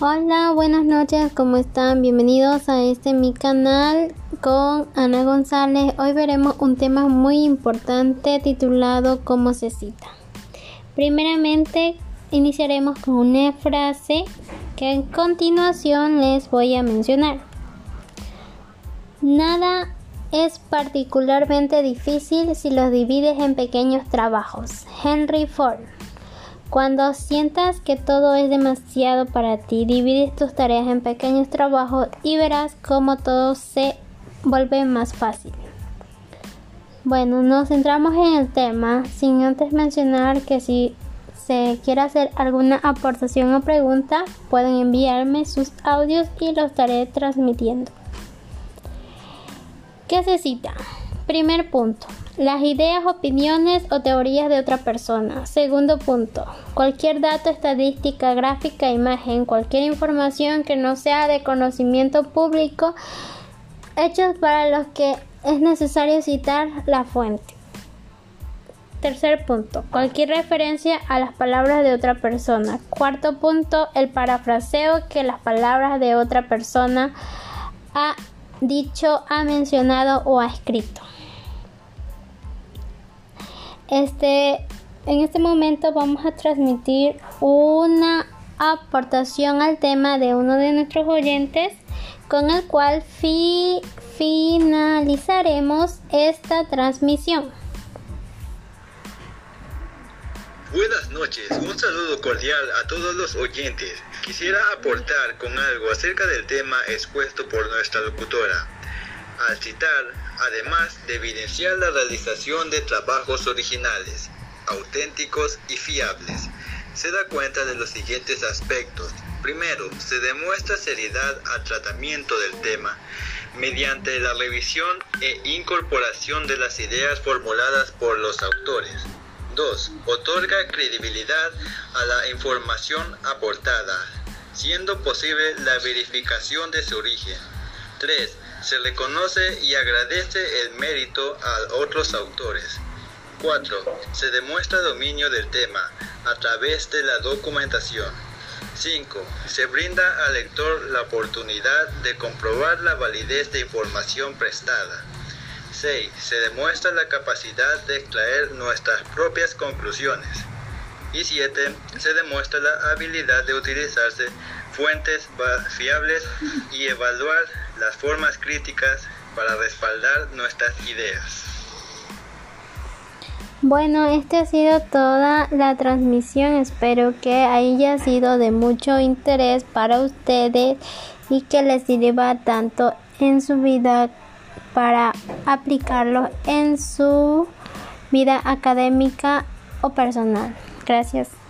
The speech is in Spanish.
Hola, buenas noches, ¿cómo están? Bienvenidos a este mi canal con Ana González. Hoy veremos un tema muy importante titulado ¿Cómo se cita? Primeramente, iniciaremos con una frase que en continuación les voy a mencionar. Nada es particularmente difícil si los divides en pequeños trabajos. Henry Ford. Cuando sientas que todo es demasiado para ti, divides tus tareas en pequeños trabajos y verás cómo todo se vuelve más fácil. Bueno, nos centramos en el tema sin antes mencionar que si se quiere hacer alguna aportación o pregunta, pueden enviarme sus audios y los estaré transmitiendo. ¿Qué se cita? Primer punto. Las ideas, opiniones o teorías de otra persona. Segundo punto. Cualquier dato, estadística, gráfica, imagen, cualquier información que no sea de conocimiento público, hechos para los que es necesario citar la fuente. Tercer punto. Cualquier referencia a las palabras de otra persona. Cuarto punto. El parafraseo que las palabras de otra persona ha dicho, ha mencionado o ha escrito. Este, en este momento vamos a transmitir una aportación al tema de uno de nuestros oyentes con el cual finalizaremos esta transmisión. Buenas noches, un saludo cordial a todos los oyentes. Quisiera aportar con algo acerca del tema expuesto por nuestra locutora. Al citar además de evidenciar la realización de trabajos originales, auténticos y fiables. Se da cuenta de los siguientes aspectos. Primero, se demuestra seriedad al tratamiento del tema mediante la revisión e incorporación de las ideas formuladas por los autores. 2. Otorga credibilidad a la información aportada, siendo posible la verificación de su origen. 3 se reconoce y agradece el mérito a otros autores. 4. Se demuestra dominio del tema a través de la documentación. 5. Se brinda al lector la oportunidad de comprobar la validez de información prestada. 6. Se demuestra la capacidad de extraer nuestras propias conclusiones. Y 7. Se demuestra la habilidad de utilizarse fuentes fiables y evaluar las formas críticas para respaldar nuestras ideas. Bueno, esta ha sido toda la transmisión. Espero que haya sido de mucho interés para ustedes y que les sirva tanto en su vida para aplicarlo en su vida académica o personal. Gracias.